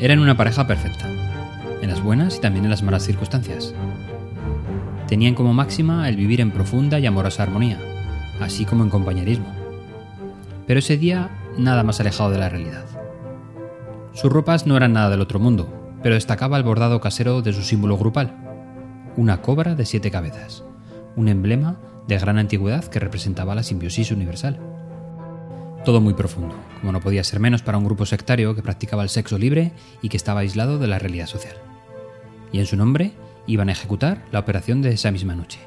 Eran una pareja perfecta, en las buenas y también en las malas circunstancias. Tenían como máxima el vivir en profunda y amorosa armonía, así como en compañerismo. Pero ese día nada más alejado de la realidad. Sus ropas no eran nada del otro mundo, pero destacaba el bordado casero de su símbolo grupal, una cobra de siete cabezas, un emblema de gran antigüedad que representaba la simbiosis universal. Todo muy profundo, como no podía ser menos para un grupo sectario que practicaba el sexo libre y que estaba aislado de la realidad social. Y en su nombre iban a ejecutar la operación de esa misma noche.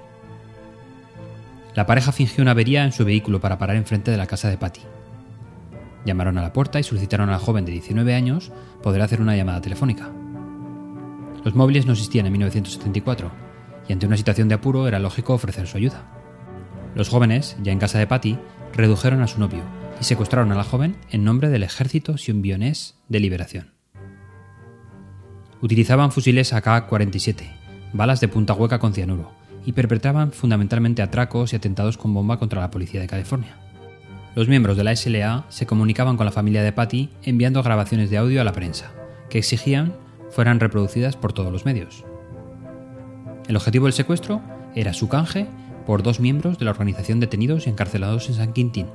La pareja fingió una avería en su vehículo para parar enfrente de la casa de Patty. Llamaron a la puerta y solicitaron a la joven de 19 años poder hacer una llamada telefónica. Los móviles no existían en 1974 y ante una situación de apuro era lógico ofrecer su ayuda. Los jóvenes, ya en casa de Patty, redujeron a su novio y secuestraron a la joven en nombre del Ejército Sionbionés de Liberación. Utilizaban fusiles AK-47, balas de punta hueca con cianuro, y perpetraban fundamentalmente atracos y atentados con bomba contra la policía de California. Los miembros de la SLA se comunicaban con la familia de Patty enviando grabaciones de audio a la prensa, que exigían fueran reproducidas por todos los medios. El objetivo del secuestro era su canje por dos miembros de la organización detenidos y encarcelados en San Quintín.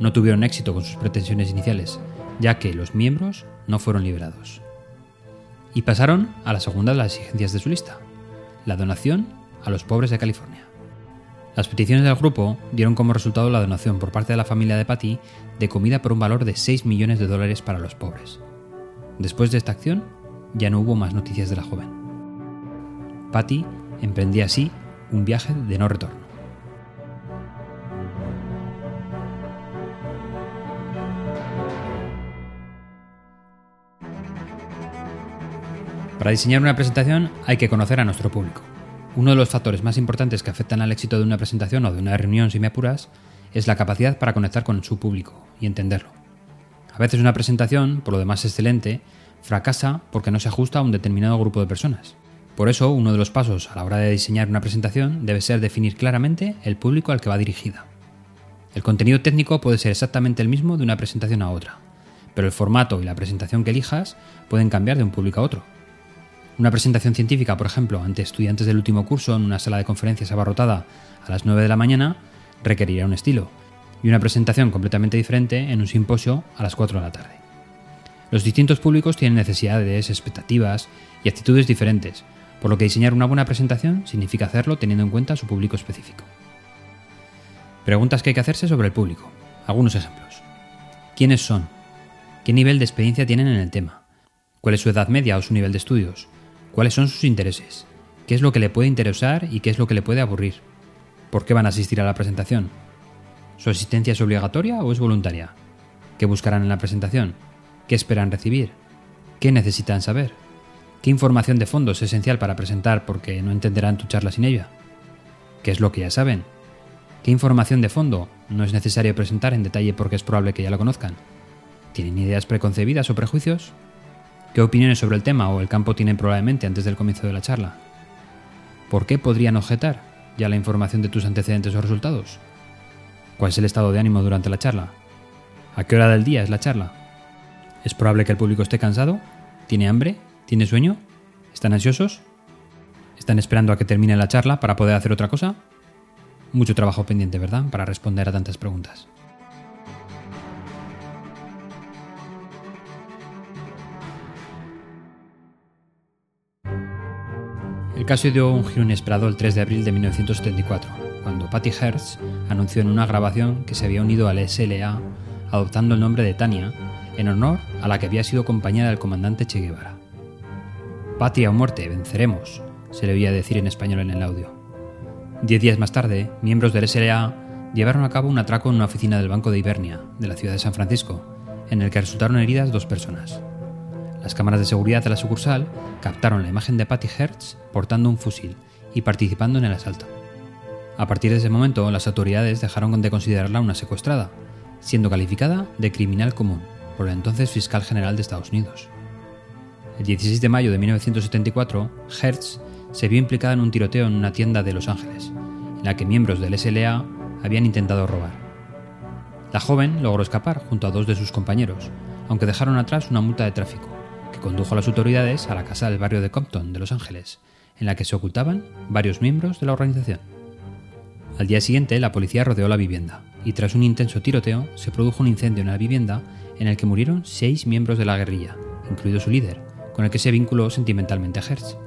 No tuvieron éxito con sus pretensiones iniciales, ya que los miembros no fueron liberados. Y pasaron a la segunda de las exigencias de su lista, la donación a los pobres de California. Las peticiones del grupo dieron como resultado la donación por parte de la familia de Patty de comida por un valor de 6 millones de dólares para los pobres. Después de esta acción, ya no hubo más noticias de la joven. Patty emprendía así un viaje de no retorno. Para diseñar una presentación hay que conocer a nuestro público. Uno de los factores más importantes que afectan al éxito de una presentación o de una reunión, si me apuras, es la capacidad para conectar con su público y entenderlo. A veces una presentación, por lo demás excelente, fracasa porque no se ajusta a un determinado grupo de personas. Por eso, uno de los pasos a la hora de diseñar una presentación debe ser definir claramente el público al que va dirigida. El contenido técnico puede ser exactamente el mismo de una presentación a otra, pero el formato y la presentación que elijas pueden cambiar de un público a otro. Una presentación científica, por ejemplo, ante estudiantes del último curso en una sala de conferencias abarrotada a las 9 de la mañana, requerirá un estilo, y una presentación completamente diferente en un simposio a las 4 de la tarde. Los distintos públicos tienen necesidades, expectativas y actitudes diferentes, por lo que diseñar una buena presentación significa hacerlo teniendo en cuenta su público específico. Preguntas que hay que hacerse sobre el público. Algunos ejemplos. ¿Quiénes son? ¿Qué nivel de experiencia tienen en el tema? ¿Cuál es su edad media o su nivel de estudios? Cuáles son sus intereses, qué es lo que le puede interesar y qué es lo que le puede aburrir, por qué van a asistir a la presentación, su asistencia es obligatoria o es voluntaria, qué buscarán en la presentación, qué esperan recibir, qué necesitan saber, qué información de fondo es esencial para presentar porque no entenderán tu charla sin ella, qué es lo que ya saben, qué información de fondo no es necesario presentar en detalle porque es probable que ya lo conozcan, ¿tienen ideas preconcebidas o prejuicios? ¿Qué opiniones sobre el tema o el campo tienen probablemente antes del comienzo de la charla? ¿Por qué podrían objetar ya la información de tus antecedentes o resultados? ¿Cuál es el estado de ánimo durante la charla? ¿A qué hora del día es la charla? ¿Es probable que el público esté cansado? ¿Tiene hambre? ¿Tiene sueño? ¿Están ansiosos? ¿Están esperando a que termine la charla para poder hacer otra cosa? Mucho trabajo pendiente, ¿verdad? Para responder a tantas preguntas. El caso dio un giro inesperado el 3 de abril de 1974, cuando Patty Hertz anunció en una grabación que se había unido al SLA adoptando el nombre de Tania en honor a la que había sido compañera del comandante Che Guevara. Patria o muerte, venceremos, se le oía decir en español en el audio. Diez días más tarde, miembros del SLA llevaron a cabo un atraco en una oficina del Banco de Ibernia, de la ciudad de San Francisco, en el que resultaron heridas dos personas. Las cámaras de seguridad de la sucursal captaron la imagen de Patty Hertz portando un fusil y participando en el asalto. A partir de ese momento, las autoridades dejaron de considerarla una secuestrada, siendo calificada de criminal común por el entonces fiscal general de Estados Unidos. El 16 de mayo de 1974, Hertz se vio implicada en un tiroteo en una tienda de Los Ángeles, en la que miembros del SLA habían intentado robar. La joven logró escapar junto a dos de sus compañeros, aunque dejaron atrás una multa de tráfico, condujo a las autoridades a la casa del barrio de Compton, de Los Ángeles, en la que se ocultaban varios miembros de la organización. Al día siguiente, la policía rodeó la vivienda, y tras un intenso tiroteo, se produjo un incendio en la vivienda en el que murieron seis miembros de la guerrilla, incluido su líder, con el que se vinculó sentimentalmente a Hertz.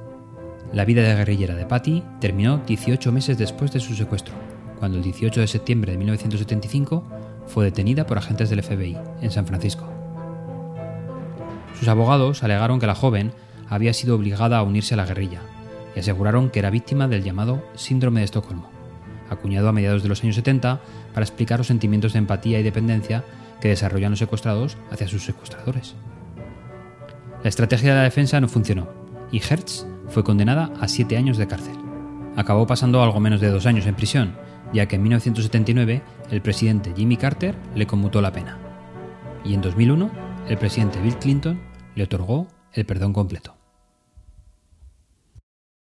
La vida de guerrillera de Patty terminó 18 meses después de su secuestro, cuando el 18 de septiembre de 1975 fue detenida por agentes del FBI en San Francisco. Sus abogados alegaron que la joven había sido obligada a unirse a la guerrilla y aseguraron que era víctima del llamado síndrome de Estocolmo, acuñado a mediados de los años 70 para explicar los sentimientos de empatía y dependencia que desarrollan los secuestrados hacia sus secuestradores. La estrategia de la defensa no funcionó y Hertz fue condenada a siete años de cárcel. Acabó pasando algo menos de dos años en prisión, ya que en 1979 el presidente Jimmy Carter le conmutó la pena. Y en 2001 el presidente Bill Clinton le otorgó el perdón completo.